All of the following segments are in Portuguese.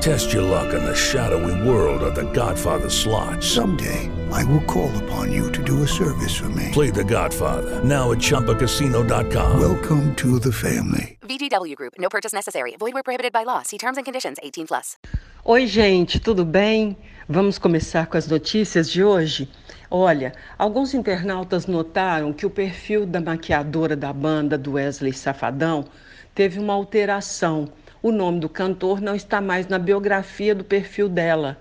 Test your luck in the shadowy world of The Godfather slot. Someday, I will call upon you to do a service for me. Play The Godfather now at ChumbaCasino.com. Welcome to the family. VGW Group. No purchase necessary. Void where prohibited by law. See terms and conditions. 18 plus. Oi, gente, tudo bem? Vamos começar com as notícias de hoje? Olha, alguns internautas notaram que o perfil da maquiadora da banda do Wesley Safadão teve uma alteração. O nome do cantor não está mais na biografia do perfil dela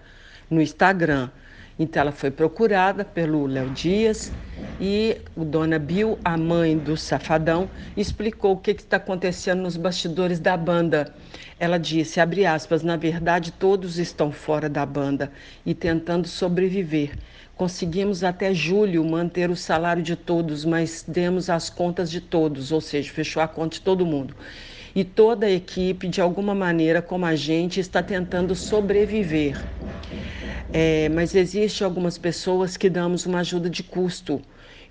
no Instagram. Então ela foi procurada pelo Léo Dias e o Dona Bill, a mãe do Safadão, explicou o que está acontecendo nos bastidores da banda. Ela disse, abre aspas, na verdade todos estão fora da banda e tentando sobreviver. Conseguimos até julho manter o salário de todos, mas demos as contas de todos, ou seja, fechou a conta de todo mundo. E toda a equipe, de alguma maneira, como a gente, está tentando sobreviver. É, mas existe algumas pessoas que damos uma ajuda de custo.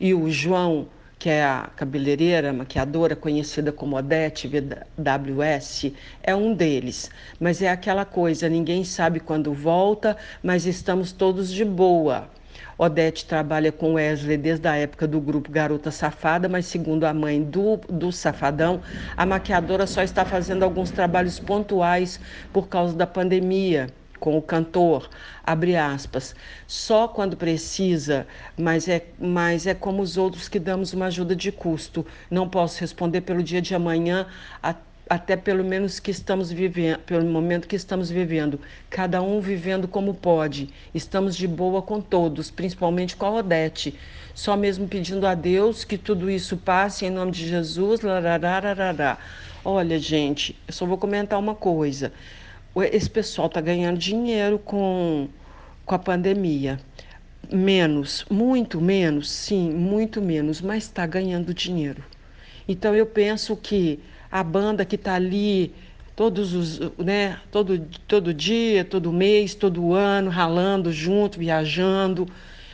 E o João, que é a cabeleireira, maquiadora conhecida como Odete VWS, é um deles. Mas é aquela coisa, ninguém sabe quando volta, mas estamos todos de boa. Odete trabalha com Wesley desde a época do grupo Garota Safada, mas segundo a mãe do, do Safadão, a maquiadora só está fazendo alguns trabalhos pontuais por causa da pandemia com o cantor, abre aspas, só quando precisa, mas é, mas é como os outros que damos uma ajuda de custo. Não posso responder pelo dia de amanhã, a, até pelo menos que estamos vivendo, pelo momento que estamos vivendo, cada um vivendo como pode. Estamos de boa com todos, principalmente com a Odete. Só mesmo pedindo a Deus que tudo isso passe em nome de Jesus. Lararararará. Olha, gente, eu só vou comentar uma coisa esse pessoal está ganhando dinheiro com, com a pandemia. Menos, muito menos, sim, muito menos, mas está ganhando dinheiro. Então eu penso que a banda que está ali todos os, né, todo, todo dia, todo mês, todo ano, ralando junto, viajando.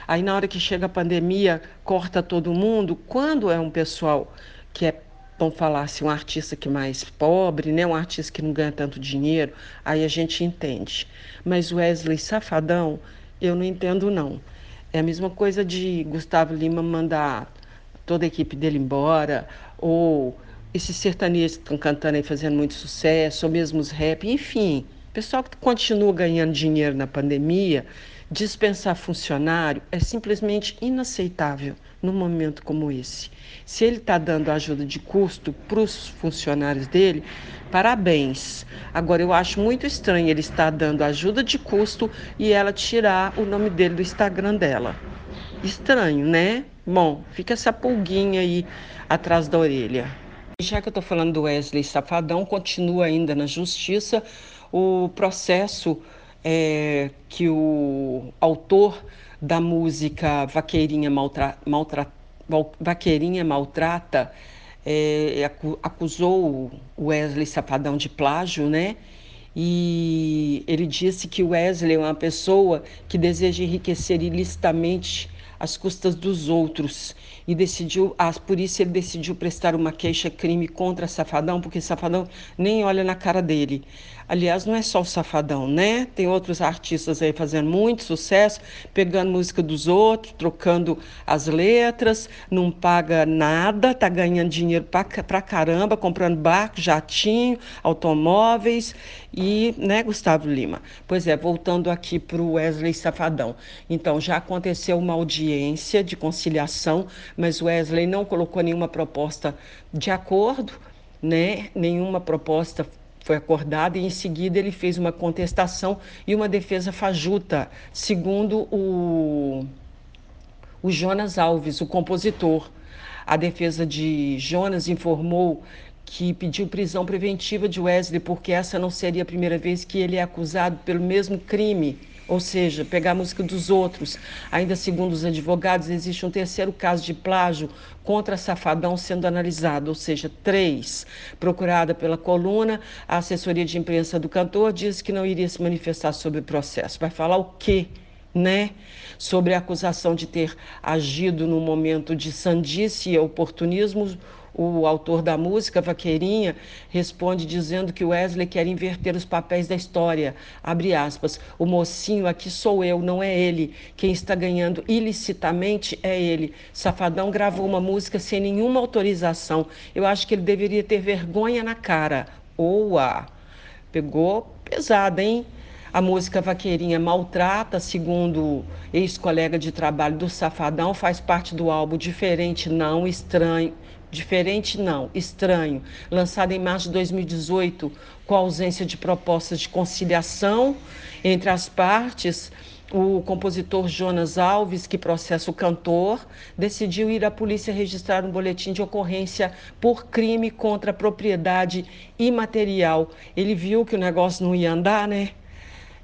Aí na hora que chega a pandemia, corta todo mundo. Quando é um pessoal que é vamos falar assim, um artista que mais pobre, né? um artista que não ganha tanto dinheiro, aí a gente entende. Mas Wesley Safadão, eu não entendo não. É a mesma coisa de Gustavo Lima mandar toda a equipe dele embora, ou esses sertanejos que estão cantando aí fazendo muito sucesso, ou mesmo os rap, enfim, pessoal que continua ganhando dinheiro na pandemia, dispensar funcionário é simplesmente inaceitável num momento como esse. Se ele está dando ajuda de custo para os funcionários dele, parabéns. Agora, eu acho muito estranho ele estar dando ajuda de custo e ela tirar o nome dele do Instagram dela. Estranho, né? Bom, fica essa pulguinha aí atrás da orelha. Já que eu estou falando do Wesley Safadão, continua ainda na justiça o processo é, que o autor da música Vaqueirinha, Maltra, Maltra, Vaqueirinha Maltrata é, acusou o Wesley Safadão de plágio, né? E ele disse que o Wesley é uma pessoa que deseja enriquecer ilicitamente às custas dos outros e decidiu, ah, por isso ele decidiu prestar uma queixa-crime contra Safadão, porque Safadão nem olha na cara dele. Aliás, não é só o Safadão, né? Tem outros artistas aí fazendo muito sucesso, pegando música dos outros, trocando as letras, não paga nada, tá ganhando dinheiro pra, pra caramba, comprando barco, jatinho, automóveis e, né, Gustavo Lima? Pois é, voltando aqui para o Wesley Safadão. Então, já aconteceu uma audiência de conciliação, mas Wesley não colocou nenhuma proposta de acordo né? Nenhuma proposta foi acordada e em seguida ele fez uma contestação e uma defesa fajuta, segundo o, o Jonas Alves, o compositor. A defesa de Jonas informou que pediu prisão preventiva de Wesley porque essa não seria a primeira vez que ele é acusado pelo mesmo crime ou seja, pegar a música dos outros. Ainda segundo os advogados, existe um terceiro caso de plágio contra Safadão sendo analisado, ou seja, três. Procurada pela coluna, a assessoria de imprensa do cantor diz que não iria se manifestar sobre o processo. Vai falar o quê? Né? Sobre a acusação de ter agido no momento de sandice e oportunismo o autor da música, Vaqueirinha, responde dizendo que Wesley quer inverter os papéis da história. Abre aspas. O mocinho aqui sou eu, não é ele. Quem está ganhando ilicitamente é ele. Safadão gravou uma música sem nenhuma autorização. Eu acho que ele deveria ter vergonha na cara. Oa! Pegou pesada, hein? A música Vaqueirinha Maltrata, segundo ex-colega de trabalho do Safadão, faz parte do álbum Diferente Não, Estranho, Diferente não, estranho, lançado em março de 2018, com ausência de propostas de conciliação entre as partes, o compositor Jonas Alves, que processa o cantor, decidiu ir à polícia registrar um boletim de ocorrência por crime contra a propriedade imaterial. Ele viu que o negócio não ia andar, né?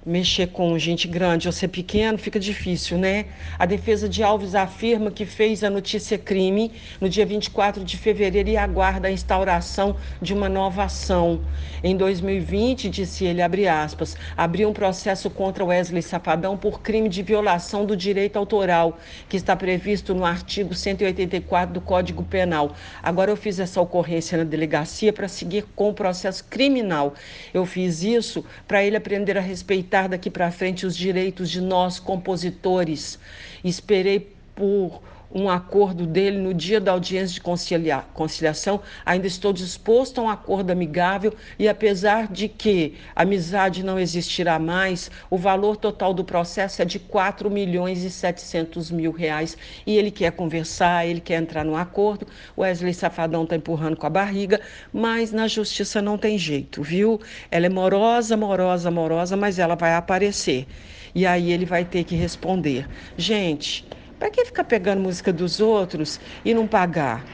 Mexer com gente grande ou ser pequeno fica difícil, né? A defesa de Alves afirma que fez a notícia crime no dia 24 de fevereiro e aguarda a instauração de uma nova ação. Em 2020, disse ele, abre aspas, abriu um processo contra Wesley Safadão por crime de violação do direito autoral, que está previsto no artigo 184 do Código Penal. Agora eu fiz essa ocorrência na delegacia para seguir com o processo criminal. Eu fiz isso para ele aprender a respeitar respeitar daqui para frente os direitos de nós, compositores. Esperei por um acordo dele no dia da audiência de concilia conciliação. Ainda estou disposto a um acordo amigável e, apesar de que amizade não existirá mais, o valor total do processo é de 4 milhões e 700 mil reais. E ele quer conversar, ele quer entrar num acordo. Wesley Safadão está empurrando com a barriga, mas na justiça não tem jeito, viu? Ela é morosa, morosa, morosa, mas ela vai aparecer. E aí ele vai ter que responder. Gente, para que ficar pegando música dos outros e não pagar?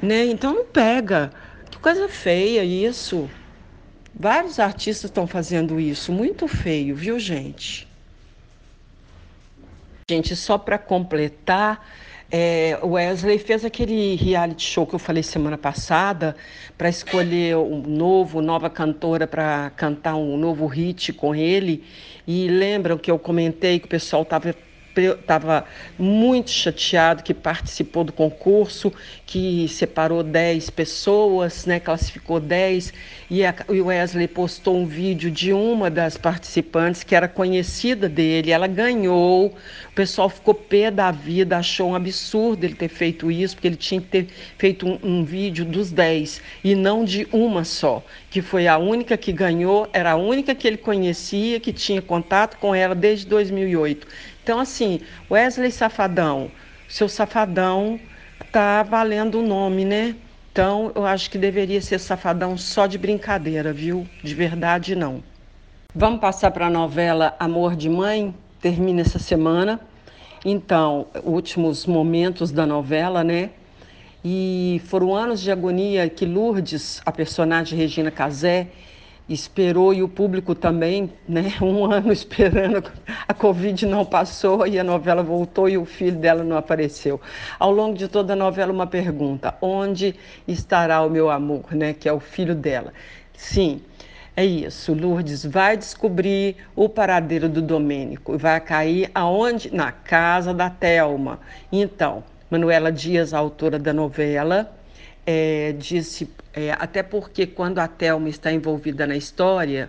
Né? Então não pega. Que coisa feia isso. Vários artistas estão fazendo isso, muito feio, viu, gente? Gente, só para completar, é, Wesley fez aquele reality show que eu falei semana passada para escolher um novo, nova cantora para cantar um novo hit com ele. E lembram que eu comentei que o pessoal estava estava muito chateado que participou do concurso, que separou 10 pessoas, né, classificou 10, e o Wesley postou um vídeo de uma das participantes que era conhecida dele, ela ganhou, o pessoal ficou pé da vida, achou um absurdo ele ter feito isso, porque ele tinha que ter feito um, um vídeo dos 10 e não de uma só, que foi a única que ganhou, era a única que ele conhecia, que tinha contato com ela desde 2008. Então, assim, Wesley Safadão, seu Safadão tá valendo o nome, né? Então, eu acho que deveria ser Safadão só de brincadeira, viu? De verdade, não. Vamos passar para a novela Amor de Mãe? Termina essa semana. Então, últimos momentos da novela, né? E foram anos de agonia que Lourdes, a personagem Regina Casé, esperou e o público também, né? Um ano esperando, a Covid não passou e a novela voltou e o filho dela não apareceu. Ao longo de toda a novela, uma pergunta: onde estará o meu amor, né? Que é o filho dela. Sim. É isso, Lourdes vai descobrir o paradeiro do Domênico. Vai cair aonde? Na casa da Telma. Então, Manuela Dias, autora da novela, é, disse, é, até porque quando a Thelma está envolvida na história,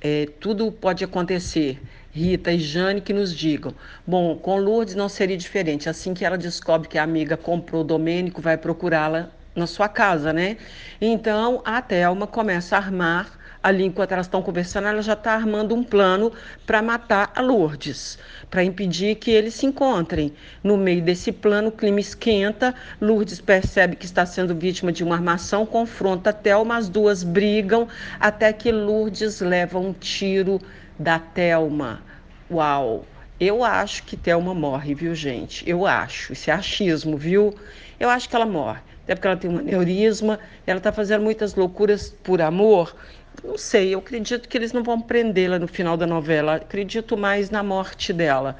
é, tudo pode acontecer. Rita e Jane que nos digam. Bom, com Lourdes não seria diferente. Assim que ela descobre que a amiga comprou o Domênico, vai procurá-la na sua casa, né? Então a Thelma começa a armar ali enquanto elas estão conversando, ela já está armando um plano para matar a Lourdes, para impedir que eles se encontrem. No meio desse plano, o clima esquenta, Lourdes percebe que está sendo vítima de uma armação, confronta a Thelma, as duas brigam, até que Lourdes leva um tiro da Thelma. Uau! Eu acho que Thelma morre, viu, gente? Eu acho. Isso é achismo, viu? Eu acho que ela morre. Até porque ela tem um aneurisma, ela está fazendo muitas loucuras por amor. Não sei, eu acredito que eles não vão prendê-la no final da novela. Acredito mais na morte dela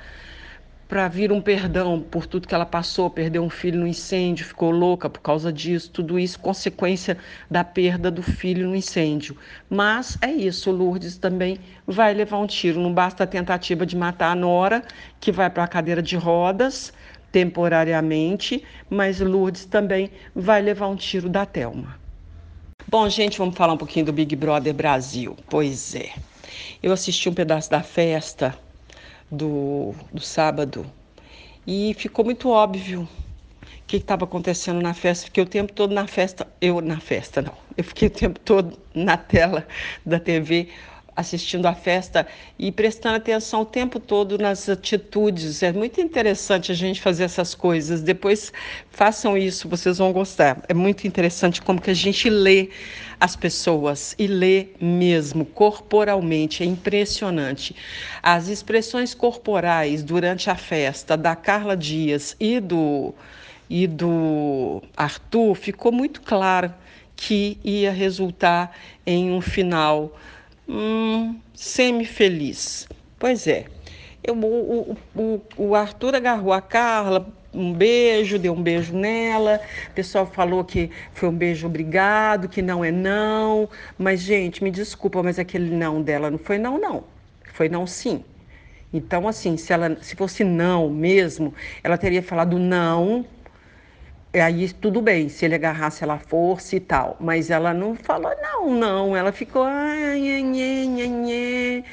para vir um perdão por tudo que ela passou, perdeu um filho no incêndio, ficou louca por causa disso, tudo isso consequência da perda do filho no incêndio. Mas é isso, Lourdes também vai levar um tiro, não basta a tentativa de matar a Nora, que vai para a cadeira de rodas temporariamente, mas Lourdes também vai levar um tiro da Telma. Bom, gente, vamos falar um pouquinho do Big Brother Brasil. Pois é. Eu assisti um pedaço da festa do, do sábado e ficou muito óbvio o que estava acontecendo na festa. Fiquei o tempo todo na festa, eu na festa não, eu fiquei o tempo todo na tela da TV assistindo a festa e prestando atenção o tempo todo nas atitudes. É muito interessante a gente fazer essas coisas. Depois façam isso, vocês vão gostar. É muito interessante como que a gente lê as pessoas e lê mesmo corporalmente. É impressionante. As expressões corporais durante a festa da Carla Dias e do e do Arthur ficou muito claro que ia resultar em um final hum, semi-feliz. Pois é, eu, o, o, o Arthur agarrou a Carla, um beijo, deu um beijo nela. O pessoal falou que foi um beijo obrigado, que não é não. Mas, gente, me desculpa, mas aquele não dela não foi não, não. Foi não sim. Então, assim, se ela se fosse não mesmo, ela teria falado não aí tudo bem, se ele agarrasse ela força e tal. Mas ela não falou, não, não. Ela ficou, ai, nhê, nhê, nhê, ai,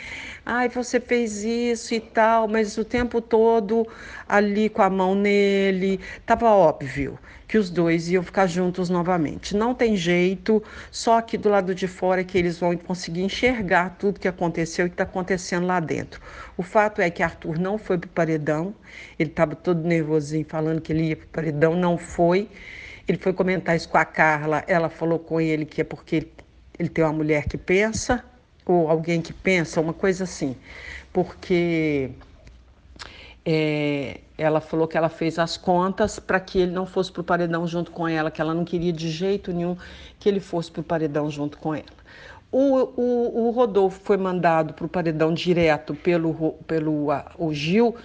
você fez isso e tal, mas o tempo todo ali com a mão nele, tava óbvio que os dois iam ficar juntos novamente. Não tem jeito, só que do lado de fora é que eles vão conseguir enxergar tudo que aconteceu e que está acontecendo lá dentro. O fato é que Arthur não foi para o paredão, ele estava todo nervosinho falando que ele ia para o paredão, não foi. Ele foi comentar isso com a Carla, ela falou com ele que é porque ele tem uma mulher que pensa, ou alguém que pensa, uma coisa assim. Porque é, ela falou que ela fez as contas para que ele não fosse para o paredão junto com ela, que ela não queria de jeito nenhum que ele fosse para o paredão junto com ela. O, o, o Rodolfo foi mandado para o paredão direto pelo, pelo a, o Gil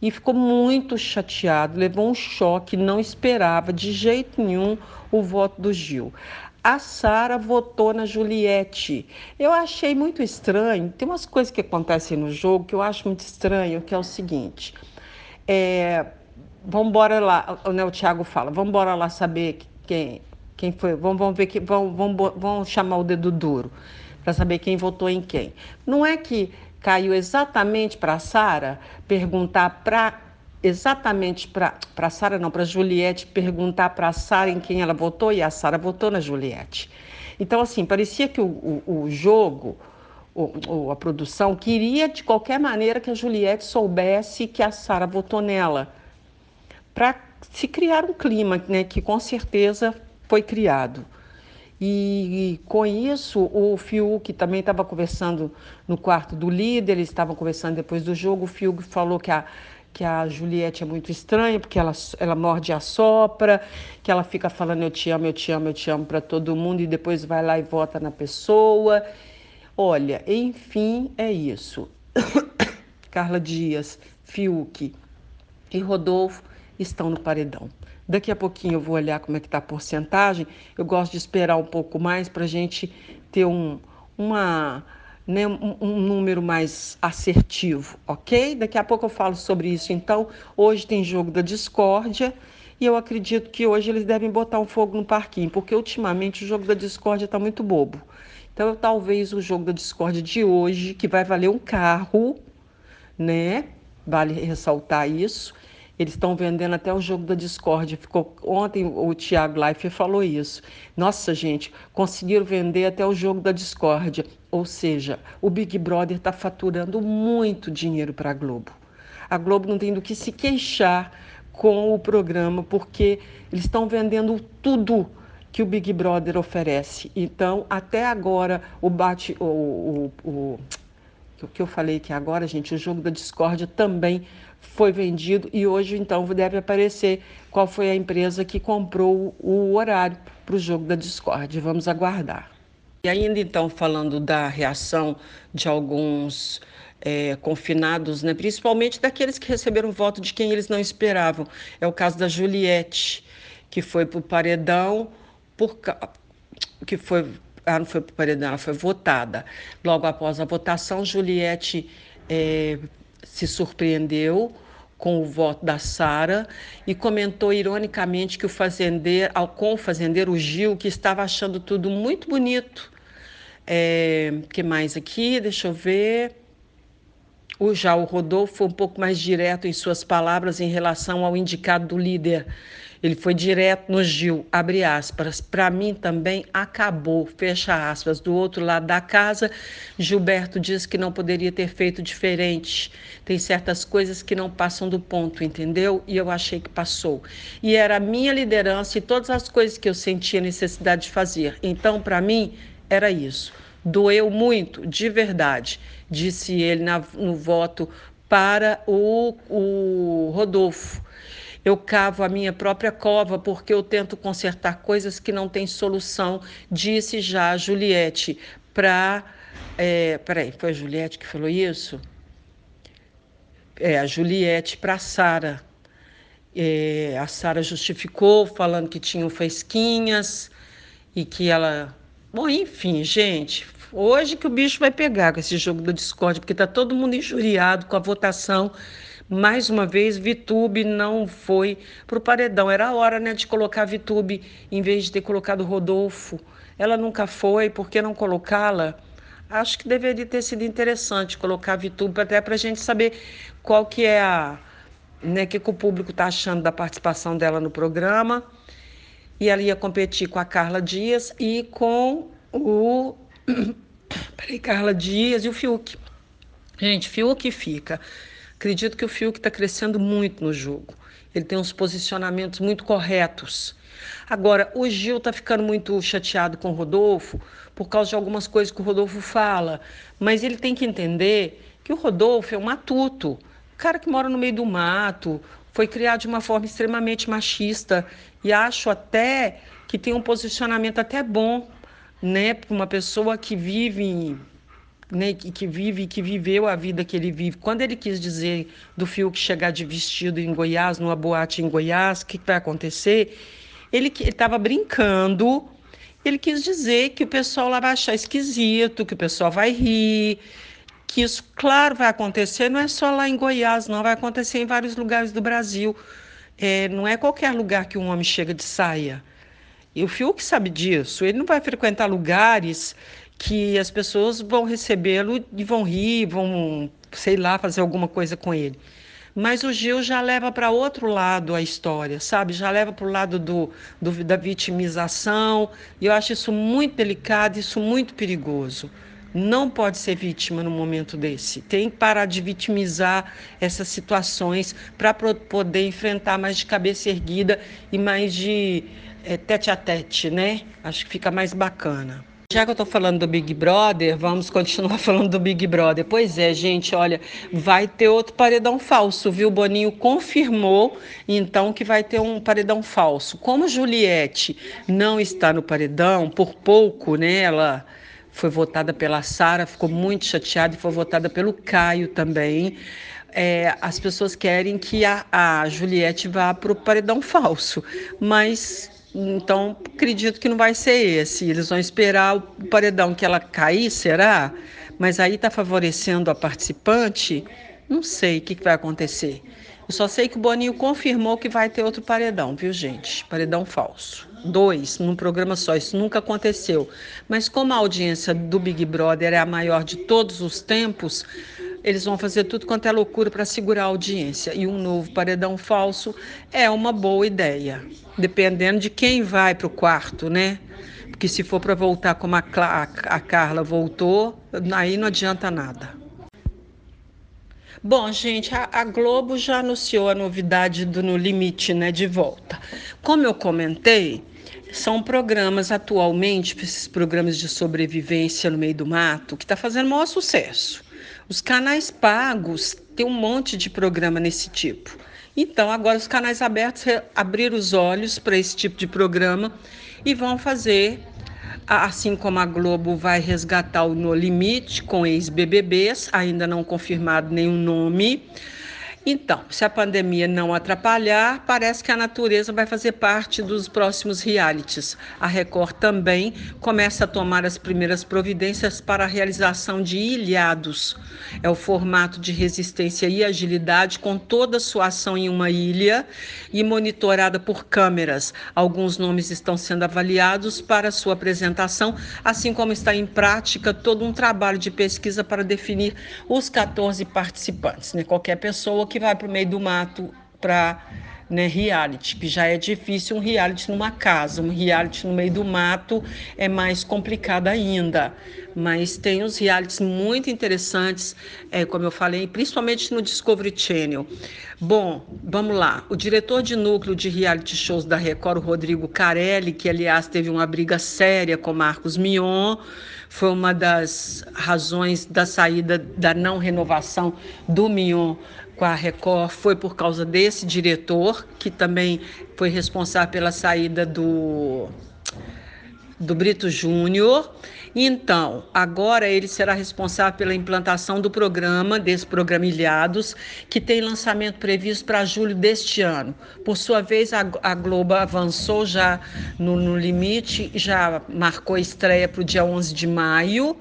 e ficou muito chateado, levou um choque, não esperava de jeito nenhum o voto do Gil. A Sara votou na Juliette. Eu achei muito estranho. Tem umas coisas que acontecem no jogo que eu acho muito estranho, que é o seguinte. É, vamos embora lá, né, o Thiago fala, vamos embora lá saber quem, quem foi, vamos, vamos ver que vamos, vamos, vamos chamar o dedo duro para saber quem votou em quem. Não é que caiu exatamente para a Sara perguntar para exatamente para Sara, não, para Juliette perguntar para a Sara em quem ela votou e a Sara votou na Juliette. Então, assim, parecia que o, o, o jogo, ou, a produção queria de qualquer maneira que a Juliette soubesse que a Sara votou nela, para se criar um clima, né, que com certeza foi criado. E, e com isso, o Fiuk também estava conversando no quarto do líder, eles estavam conversando depois do jogo. O Fiuk falou que a, que a Juliette é muito estranha, porque ela, ela morde a sopra, que ela fica falando eu te amo, eu te amo, eu te amo para todo mundo e depois vai lá e vota na pessoa. Olha, enfim, é isso. Carla Dias, Fiuk e Rodolfo estão no paredão. Daqui a pouquinho eu vou olhar como é que está a porcentagem. Eu gosto de esperar um pouco mais para a gente ter um, uma, né, um, um, número mais assertivo, ok? Daqui a pouco eu falo sobre isso. Então, hoje tem jogo da discórdia e eu acredito que hoje eles devem botar um fogo no parquinho, porque ultimamente o jogo da discórdia está muito bobo. Então, talvez o jogo da Discord de hoje, que vai valer um carro, né? Vale ressaltar isso. Eles estão vendendo até o jogo da Discord. Ficou ontem o Thiago Leifert falou isso. Nossa, gente, conseguiram vender até o jogo da Discord. Ou seja, o Big Brother está faturando muito dinheiro para a Globo. A Globo não tem do que se queixar com o programa, porque eles estão vendendo tudo que o Big Brother oferece. Então, até agora, o bate. O, o, o, o que eu falei que agora, gente, o jogo da discórdia também foi vendido e hoje, então, deve aparecer qual foi a empresa que comprou o horário para o jogo da discórdia. Vamos aguardar. E ainda, então, falando da reação de alguns é, confinados, né? principalmente daqueles que receberam voto de quem eles não esperavam. É o caso da Juliette, que foi para o paredão, por, que foi, ah, não foi para o paredão, ela foi votada. Logo após a votação, Juliette é, se surpreendeu com o voto da Sara e comentou ironicamente que o fazendeiro, com o fazendeiro Gil, que estava achando tudo muito bonito. É, que mais aqui? Deixa eu ver. O, já o Rodolfo foi um pouco mais direto em suas palavras em relação ao indicado do líder. Ele foi direto no Gil, abre aspas. Para mim também acabou, fecha aspas. Do outro lado da casa, Gilberto diz que não poderia ter feito diferente. Tem certas coisas que não passam do ponto, entendeu? E eu achei que passou. E era a minha liderança e todas as coisas que eu sentia necessidade de fazer. Então, para mim, era isso. Doeu muito, de verdade, disse ele na, no voto para o, o Rodolfo. Eu cavo a minha própria cova porque eu tento consertar coisas que não têm solução, disse já a Juliette para. É, peraí, foi a Juliette que falou isso? É, a Juliette para Sara. É, a Sara justificou, falando que tinham fesquinhas e que ela. Bom, enfim, gente, Hoje que o bicho vai pegar com esse jogo da Discord, porque está todo mundo injuriado com a votação. Mais uma vez, Vitube não foi para o paredão. Era a hora né, de colocar Vitube em vez de ter colocado Rodolfo. Ela nunca foi, por que não colocá-la? Acho que deveria ter sido interessante colocar Vitube até para a gente saber qual que é a. Né, que, que o público está achando da participação dela no programa. E ela ia competir com a Carla Dias e com o Peraí, Carla Dias e o Fiuk. Gente, Fiuk fica. Acredito que o Fiuk está crescendo muito no jogo. Ele tem uns posicionamentos muito corretos. Agora, o Gil está ficando muito chateado com o Rodolfo por causa de algumas coisas que o Rodolfo fala. Mas ele tem que entender que o Rodolfo é um matuto. Cara que mora no meio do mato, foi criado de uma forma extremamente machista. E acho até que tem um posicionamento até bom né, para uma pessoa que vive, né, que, vive, que viveu a vida que ele vive. Quando ele quis dizer do Fiuk chegar de vestido em Goiás, numa boate em Goiás, o que, que vai acontecer? Ele estava brincando, ele quis dizer que o pessoal lá vai achar esquisito, que o pessoal vai rir, que isso, claro, vai acontecer, não é só lá em Goiás, não, vai acontecer em vários lugares do Brasil. É, não é qualquer lugar que um homem chega de saia. E o Fiuk sabe disso. Ele não vai frequentar lugares que as pessoas vão recebê-lo e vão rir, vão, sei lá, fazer alguma coisa com ele. Mas o Gil já leva para outro lado a história, sabe? Já leva para o lado do, do, da vitimização. E eu acho isso muito delicado, isso muito perigoso. Não pode ser vítima no momento desse. Tem que parar de vitimizar essas situações para poder enfrentar mais de cabeça erguida e mais de é, tete a tete, né? Acho que fica mais bacana. Já que eu estou falando do Big Brother, vamos continuar falando do Big Brother. Pois é, gente, olha, vai ter outro paredão falso, viu? Boninho confirmou, então, que vai ter um paredão falso. Como Juliette não está no paredão, por pouco, né? Ela foi votada pela Sara, ficou muito chateada e foi votada pelo Caio também. É, as pessoas querem que a, a Juliette vá para o paredão falso, mas então, acredito que não vai ser esse. Eles vão esperar o paredão que ela cair, será? Mas aí está favorecendo a participante? Não sei o que, que vai acontecer. Eu só sei que o Boninho confirmou que vai ter outro paredão, viu, gente? Paredão falso. Dois, num programa só. Isso nunca aconteceu. Mas como a audiência do Big Brother é a maior de todos os tempos, eles vão fazer tudo quanto é loucura para segurar a audiência. E um novo paredão falso é uma boa ideia, dependendo de quem vai para o quarto, né? Porque se for para voltar como a, a Carla voltou, aí não adianta nada. Bom, gente, a, a, Globo já anunciou a novidade do No Limite, né, de volta. Como eu comentei, são programas atualmente, esses programas de sobrevivência no meio do mato, que está fazendo maior sucesso. Os canais pagos têm um monte de programa nesse tipo. Então, agora os canais abertos abriram os olhos para esse tipo de programa e vão fazer assim como a Globo vai resgatar o No Limite com ex-BBBs, ainda não confirmado nenhum nome. Então, se a pandemia não atrapalhar, parece que a natureza vai fazer parte dos próximos realities. A Record também começa a tomar as primeiras providências para a realização de ilhados. É o formato de resistência e agilidade com toda a sua ação em uma ilha e monitorada por câmeras. Alguns nomes estão sendo avaliados para sua apresentação, assim como está em prática todo um trabalho de pesquisa para definir os 14 participantes. Né? Qualquer pessoa que vai para o meio do mato para né, reality, que já é difícil um reality numa casa, um reality no meio do mato é mais complicado ainda. Mas tem uns realities muito interessantes, é, como eu falei, principalmente no Discovery Channel. Bom, vamos lá. O diretor de núcleo de reality shows da Record, Rodrigo Carelli, que aliás teve uma briga séria com Marcos Mion, foi uma das razões da saída da não renovação do Mion com a Record foi por causa desse diretor, que também foi responsável pela saída do, do Brito Júnior. Então, agora ele será responsável pela implantação do programa, desse programa Ilhados, que tem lançamento previsto para julho deste ano. Por sua vez, a, a Globo avançou já no, no limite, já marcou a estreia para o dia 11 de maio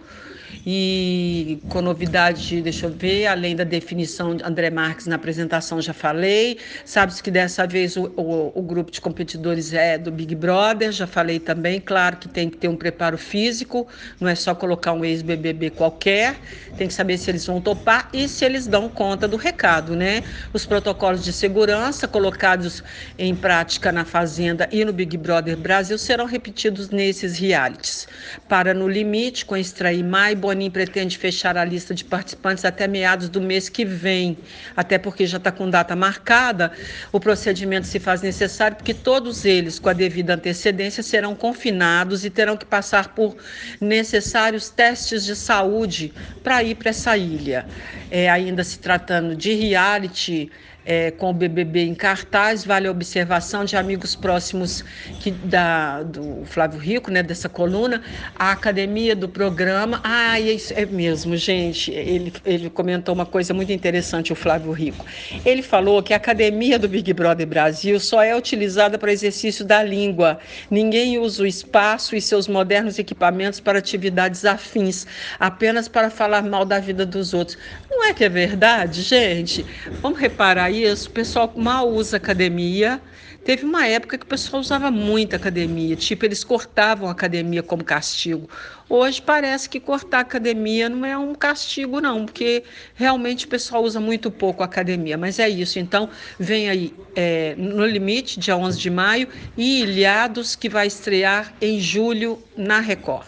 e com novidade, deixa eu ver, além da definição de André Marques na apresentação, já falei. Sabe-se que dessa vez o, o, o, grupo de competidores é do Big Brother, já falei também. Claro que tem que ter um preparo físico, não é só colocar um ex-BBB qualquer, tem que saber se eles vão topar e se eles dão conta do recado, né? Os protocolos de segurança colocados em prática na Fazenda e no Big Brother Brasil serão repetidos nesses realities. Para No Limite, com extrair mais Bonin pretende fechar a lista de participantes até meados do mês que vem, até porque já está com data marcada. O procedimento se faz necessário porque todos eles, com a devida antecedência, serão confinados e terão que passar por necessários testes de saúde para ir para essa ilha. É, ainda se tratando de reality é, com o BBB em cartaz, vale a observação de amigos próximos que, da, do Flávio Rico, né, dessa coluna, a academia do programa. Ah, isso é mesmo, gente. Ele, ele comentou uma coisa muito interessante, o Flávio Rico. Ele falou que a academia do Big Brother Brasil só é utilizada para exercício da língua. Ninguém usa o espaço e seus modernos equipamentos para atividades afins, apenas para falar mal da vida dos outros. Não é que é verdade, gente? Vamos reparar o pessoal mal usa academia. Teve uma época que o pessoal usava muito academia, tipo, eles cortavam a academia como castigo. Hoje parece que cortar a academia não é um castigo, não, porque realmente o pessoal usa muito pouco a academia. Mas é isso, então vem aí é, no limite, dia 11 de maio, e Ilhados, que vai estrear em julho na Record.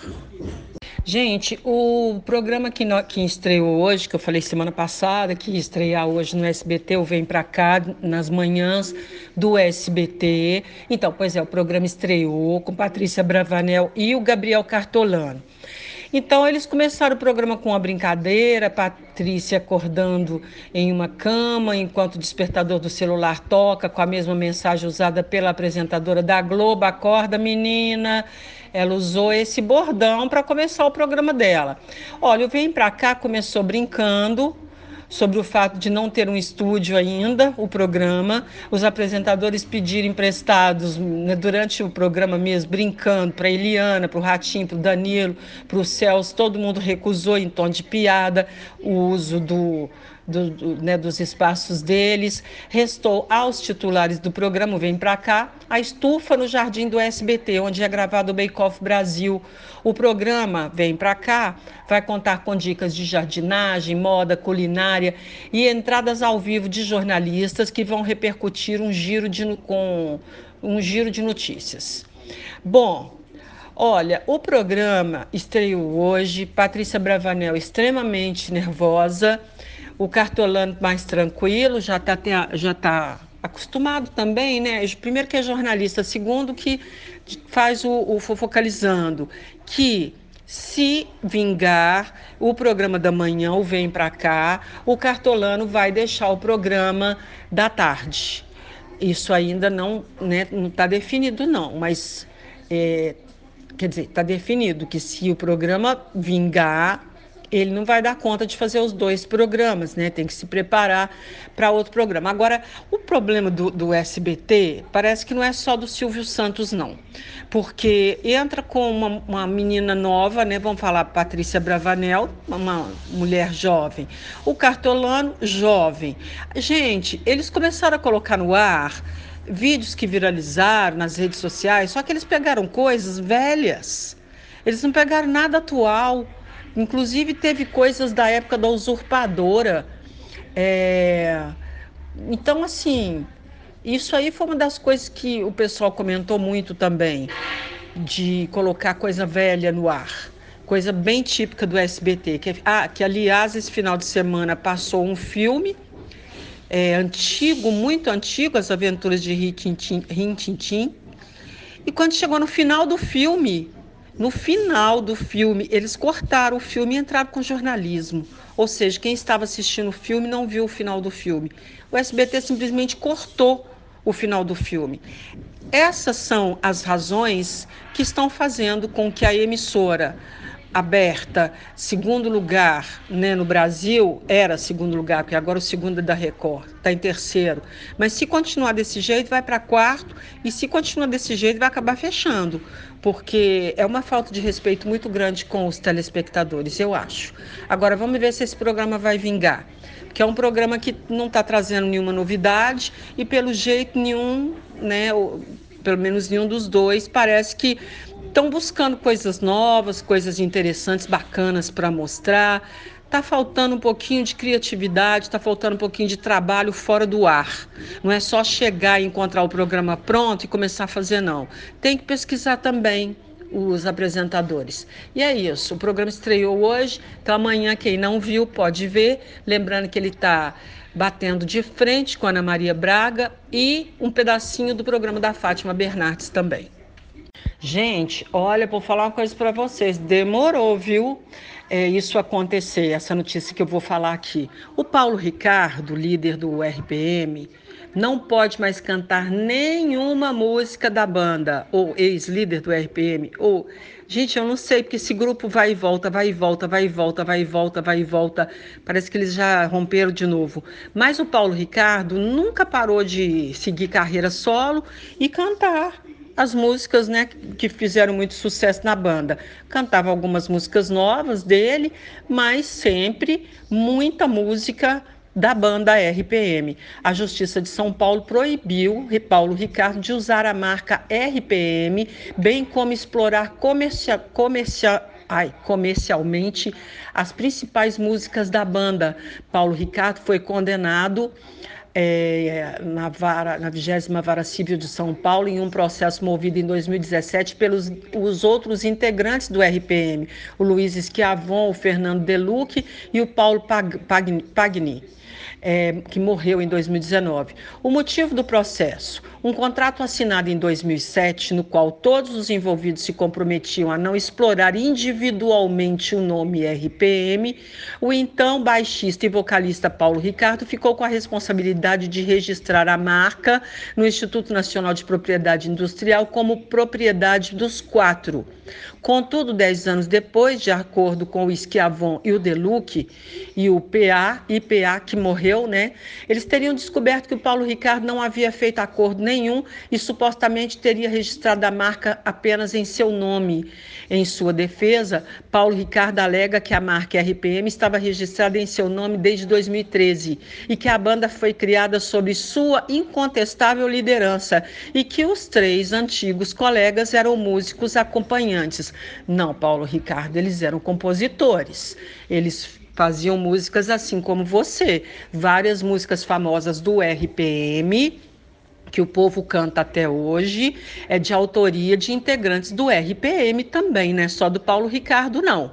Gente, o programa que, no, que estreou hoje, que eu falei semana passada, que ia estrear hoje no SBT, eu venho para cá nas manhãs do SBT. Então, pois é, o programa estreou com Patrícia Bravanel e o Gabriel Cartolano. Então eles começaram o programa com uma brincadeira, Patrícia acordando em uma cama enquanto o despertador do celular toca com a mesma mensagem usada pela apresentadora da Globo, acorda menina. Ela usou esse bordão para começar o programa dela. Olha, eu venho para cá, começou brincando, sobre o fato de não ter um estúdio ainda, o programa. Os apresentadores pediram emprestados né, durante o programa mesmo, brincando para Eliana, para o Ratinho, para o Danilo, para o Celso. Todo mundo recusou em tom de piada o uso do do, do, né, dos espaços deles. Restou aos titulares do programa Vem Pra Cá a estufa no jardim do SBT, onde é gravado o Bake Off Brasil. O programa Vem Pra Cá vai contar com dicas de jardinagem, moda, culinária e entradas ao vivo de jornalistas que vão repercutir um giro de, com um giro de notícias. Bom, Olha, o programa estreou hoje, Patrícia Bravanel extremamente nervosa, o cartolano mais tranquilo, já está já tá acostumado também, né? Primeiro que é jornalista, segundo que faz o, o fofocalizando, que se vingar, o programa da manhã ou vem para cá, o cartolano vai deixar o programa da tarde. Isso ainda não está né, tá definido, não, mas é, quer dizer, está definido que se o programa vingar, ele não vai dar conta de fazer os dois programas, né? Tem que se preparar para outro programa. Agora, o problema do, do, SBT parece que não é só do Silvio Santos, não. Porque entra com uma, uma menina nova, né? Vamos falar Patrícia Bravanel, uma mulher jovem. O Cartolano, jovem. Gente, eles começaram a colocar no ar vídeos que viralizaram nas redes sociais, só que eles pegaram coisas velhas. Eles não pegaram nada atual. Inclusive teve coisas da época da usurpadora. É... Então, assim, isso aí foi uma das coisas que o pessoal comentou muito também, de colocar coisa velha no ar. Coisa bem típica do SBT. Que, ah, que aliás, esse final de semana passou um filme é, antigo, muito antigo, As Aventuras de Rin Tintin. E quando chegou no final do filme, no final do filme, eles cortaram o filme e entraram com jornalismo. Ou seja, quem estava assistindo o filme não viu o final do filme. O SBT simplesmente cortou o final do filme. Essas são as razões que estão fazendo com que a emissora aberta, segundo lugar né, no Brasil, era segundo lugar, porque agora o segundo é da Record, está em terceiro. Mas se continuar desse jeito, vai para quarto, e se continuar desse jeito, vai acabar fechando, porque é uma falta de respeito muito grande com os telespectadores, eu acho. Agora, vamos ver se esse programa vai vingar, porque é um programa que não está trazendo nenhuma novidade, e pelo jeito nenhum, né, pelo menos nenhum dos dois, parece que estão buscando coisas novas, coisas interessantes, bacanas para mostrar. Está faltando um pouquinho de criatividade, está faltando um pouquinho de trabalho fora do ar. Não é só chegar e encontrar o programa pronto e começar a fazer, não. Tem que pesquisar também os apresentadores. E é isso, o programa estreou hoje, então amanhã quem não viu pode ver. Lembrando que ele está batendo de frente com Ana Maria Braga e um pedacinho do programa da Fátima Bernardes também. Gente, olha, vou falar uma coisa para vocês. Demorou, viu? É, isso acontecer, essa notícia que eu vou falar aqui. O Paulo Ricardo, líder do RPM, não pode mais cantar nenhuma música da banda, ou ex-líder do RPM, ou. Gente, eu não sei, porque esse grupo vai e volta, vai e volta, vai e volta, vai e volta, vai e volta. Parece que eles já romperam de novo. Mas o Paulo Ricardo nunca parou de seguir carreira solo e cantar as músicas né, que fizeram muito sucesso na banda. Cantava algumas músicas novas dele, mas sempre muita música da banda RPM. A Justiça de São Paulo proibiu Paulo Ricardo de usar a marca RPM, bem como explorar ai, comercialmente as principais músicas da banda. Paulo Ricardo foi condenado é, na, vara, na 20 Vara Civil de São Paulo, em um processo movido em 2017 pelos os outros integrantes do RPM, o Luiz Schiavon, o Fernando Deluque e o Paulo Pagni é, que morreu em 2019. O motivo do processo: um contrato assinado em 2007, no qual todos os envolvidos se comprometiam a não explorar individualmente o nome RPM, o então baixista e vocalista Paulo Ricardo ficou com a responsabilidade de registrar a marca no Instituto Nacional de Propriedade Industrial como propriedade dos quatro. Contudo, dez anos depois, de acordo com o Esquiavon e o Deluque e o PA, IPA que morreu, né, eles teriam descoberto que o Paulo Ricardo não havia feito acordo nenhum e supostamente teria registrado a marca apenas em seu nome. Em sua defesa, Paulo Ricardo alega que a marca RPM estava registrada em seu nome desde 2013 e que a banda foi criada sob sua incontestável liderança e que os três antigos colegas eram músicos acompanhantes. Não, Paulo Ricardo, eles eram compositores. Eles faziam músicas assim como você, várias músicas famosas do RPM que o povo canta até hoje é de autoria de integrantes do RPM também, não é só do Paulo Ricardo, não.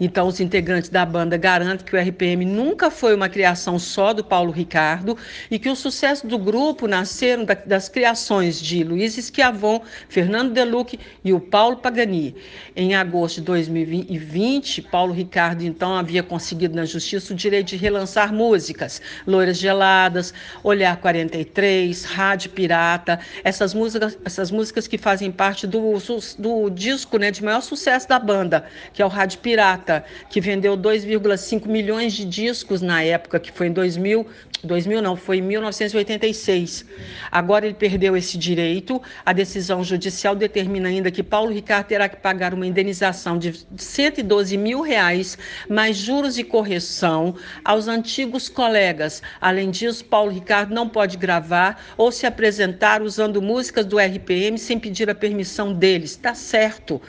Então, os integrantes da banda garantem que o RPM nunca foi uma criação só do Paulo Ricardo e que o sucesso do grupo nasceram das criações de Luiz Esquiavon, Fernando Deluque e o Paulo Pagani. Em agosto de 2020, Paulo Ricardo então havia conseguido na justiça o direito de relançar músicas, Loiras Geladas, Olhar 43, Rádio Pirata, essas músicas, essas músicas que fazem parte do, do disco né, de maior sucesso da banda, que é o Rádio Pirata que vendeu 2,5 milhões de discos na época, que foi em 2000, 2000 não, foi em 1986. Agora ele perdeu esse direito. A decisão judicial determina ainda que Paulo Ricardo terá que pagar uma indenização de 112 mil reais, mais juros e correção aos antigos colegas. Além disso, Paulo Ricardo não pode gravar ou se apresentar usando músicas do RPM sem pedir a permissão deles. Está certo.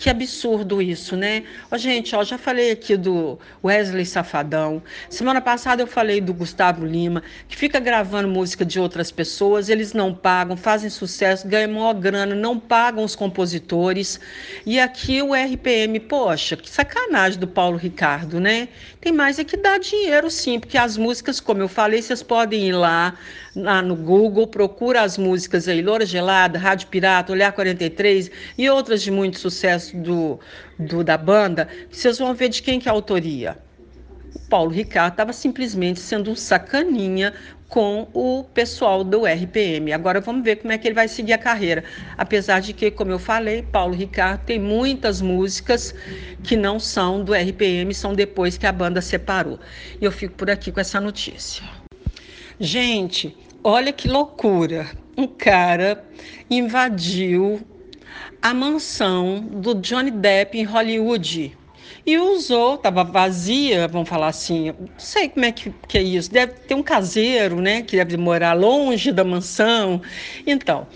Que absurdo isso, né? Ó, gente, ó, já falei aqui do Wesley Safadão. Semana passada eu falei do Gustavo Lima, que fica gravando música de outras pessoas, eles não pagam, fazem sucesso, ganham maior grana, não pagam os compositores. E aqui o RPM, poxa, que sacanagem do Paulo Ricardo, né? Tem mais é que dar dinheiro sim, porque as músicas, como eu falei, vocês podem ir lá, lá no Google, procura as músicas aí, Loura Gelada, Rádio Pirata, Olhar 43 e outras de muito sucesso do, do da banda, vocês vão ver de quem que é a autoria. O Paulo Ricardo estava simplesmente sendo um sacaninha com o pessoal do RPM. Agora vamos ver como é que ele vai seguir a carreira. Apesar de que, como eu falei, Paulo Ricardo tem muitas músicas que não são do RPM, são depois que a banda separou. E eu fico por aqui com essa notícia. Gente, olha que loucura. Um cara invadiu a mansão do Johnny Depp em Hollywood e usou, estava vazia, vamos falar assim, não sei como é que, que é isso, deve ter um caseiro, né, que deve morar longe da mansão. Então,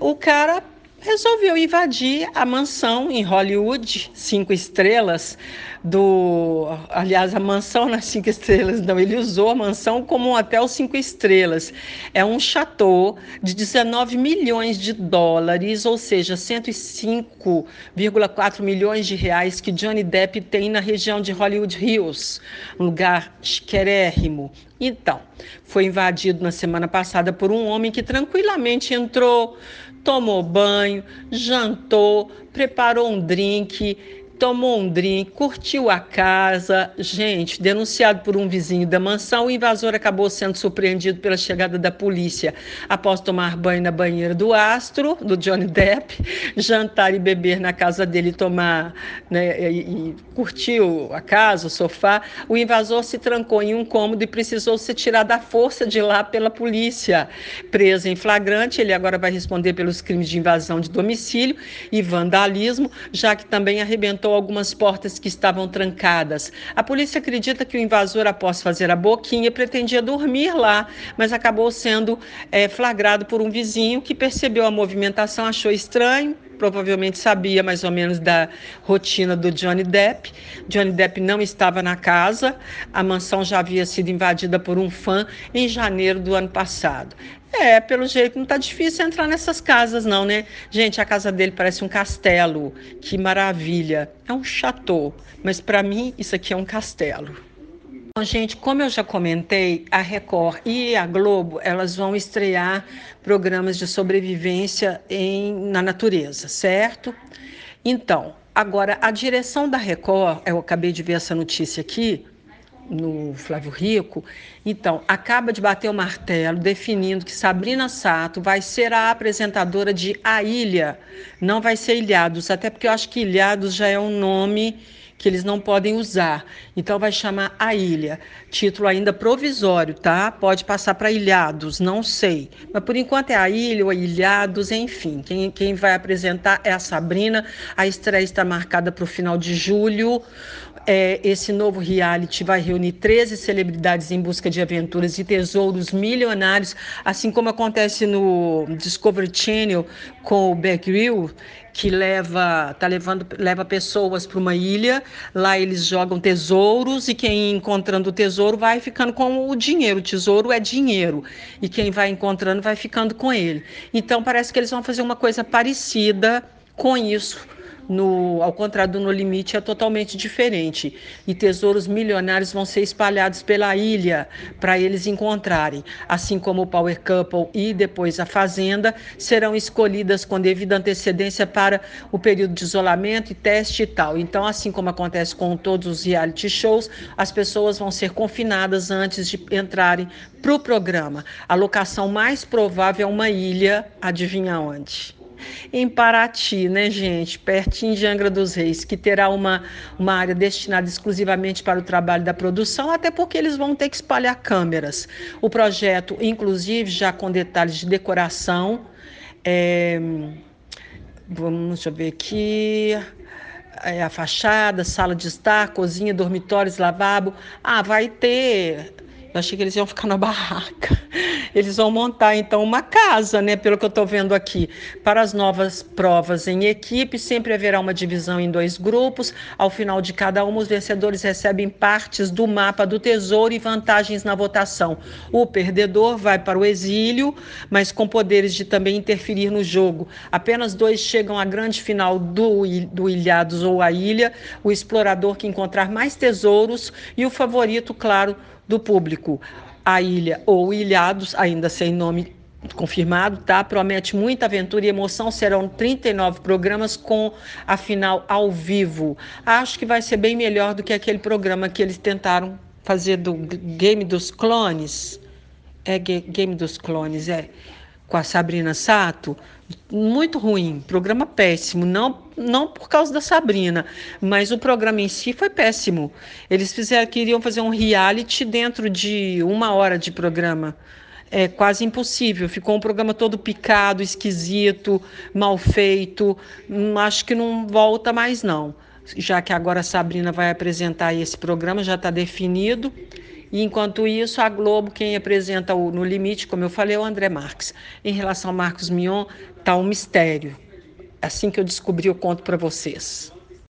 o cara resolveu invadir a mansão em Hollywood, cinco estrelas, do. Aliás, a mansão nas cinco estrelas, não, ele usou a mansão como um hotel cinco estrelas. É um chateau de 19 milhões de dólares, ou seja, 105,4 milhões de reais que Johnny Depp tem na região de Hollywood Hills, um lugar chiquérrimo. Então, foi invadido na semana passada por um homem que tranquilamente entrou tomou banho, jantou, preparou um drink, tomou um drink, curtiu a casa. Gente, denunciado por um vizinho da mansão, o invasor acabou sendo surpreendido pela chegada da polícia após tomar banho na banheira do astro, do Johnny Depp, jantar e beber na casa dele, tomar né, e, e curtiu a casa, o sofá. O invasor se trancou em um cômodo e precisou ser tirado à força de lá pela polícia. Preso em flagrante, ele agora vai responder pelos crimes de invasão de domicílio e vandalismo, já que também arrebentou algumas portas que estavam trancadas. A polícia acredita que o invasor, após fazer a boquinha, pretendia dormir lá, mas acabou sendo é, flagrado por um vizinho que percebeu a movimentação, achou estranho, provavelmente sabia mais ou menos da rotina do Johnny Depp. Johnny Depp não estava na casa, a mansão já havia sido invadida por um fã em janeiro do ano passado. É, pelo jeito não tá difícil entrar nessas casas, não, né? Gente, a casa dele parece um castelo. Que maravilha. É um chateau, mas para mim isso aqui é um castelo. Bom, gente, como eu já comentei, a Record e a Globo, elas vão estrear programas de sobrevivência em, na natureza, certo? Então, agora, a direção da Record, eu acabei de ver essa notícia aqui, no Flávio Rico. Então, acaba de bater o martelo definindo que Sabrina Sato vai ser a apresentadora de A Ilha, não vai ser Ilhados, até porque eu acho que Ilhados já é um nome que eles não podem usar. Então vai chamar A Ilha. Título ainda provisório, tá? Pode passar para Ilhados, não sei. Mas por enquanto é A Ilha ou Ilhados, enfim. Quem, quem vai apresentar é a Sabrina. A estreia está marcada para o final de julho. É, esse novo reality vai reunir 13 celebridades em busca de aventuras e tesouros milionários, assim como acontece no Discovery Channel com o Bear Grylls, que leva, tá levando, leva pessoas para uma ilha. Lá eles jogam tesouros e quem encontrando o tesouro vai ficando com o dinheiro. O tesouro é dinheiro e quem vai encontrando vai ficando com ele. Então parece que eles vão fazer uma coisa parecida com isso no, ao contrário do No Limite, é totalmente diferente. E tesouros milionários vão ser espalhados pela ilha para eles encontrarem. Assim como o Power Couple e depois a Fazenda serão escolhidas com devida antecedência para o período de isolamento e teste e tal. Então, assim como acontece com todos os reality shows, as pessoas vão ser confinadas antes de entrarem para o programa. A locação mais provável é uma ilha, adivinha onde? Em Paraty, né, gente, pertinho de Angra dos Reis, que terá uma, uma área destinada exclusivamente para o trabalho da produção, até porque eles vão ter que espalhar câmeras. O projeto, inclusive, já com detalhes de decoração, é, vamos deixa eu ver aqui. É a fachada, sala de estar, cozinha, dormitórios, lavabo. Ah, vai ter eu achei que eles iam ficar na barraca. Eles vão montar então uma casa, né? Pelo que eu estou vendo aqui. Para as novas provas em equipe, sempre haverá uma divisão em dois grupos. Ao final de cada uma, os vencedores recebem partes do mapa do tesouro e vantagens na votação. O perdedor vai para o exílio, mas com poderes de também interferir no jogo. Apenas dois chegam à grande final do, do Ilhados ou a Ilha: o explorador que encontrar mais tesouros e o favorito, claro do público. A ilha ou Ilhados, ainda sem nome confirmado, tá? Promete muita aventura e emoção. Serão 39 programas com a final ao vivo. Acho que vai ser bem melhor do que aquele programa que eles tentaram fazer do Game dos Clones. É Game dos Clones, é com a Sabrina Sato, muito ruim, programa péssimo, não, não por causa da Sabrina, mas o programa em si foi péssimo. Eles fizeram, queriam fazer um reality dentro de uma hora de programa. É quase impossível. Ficou um programa todo picado, esquisito, mal feito. Hum, acho que não volta mais, não. Já que agora a Sabrina vai apresentar esse programa, já está definido. E enquanto isso, a Globo, quem apresenta o No Limite, como eu falei, é o André Marques. Em relação ao Marcos Mion, está um mistério. Assim que eu descobri, eu conto para vocês.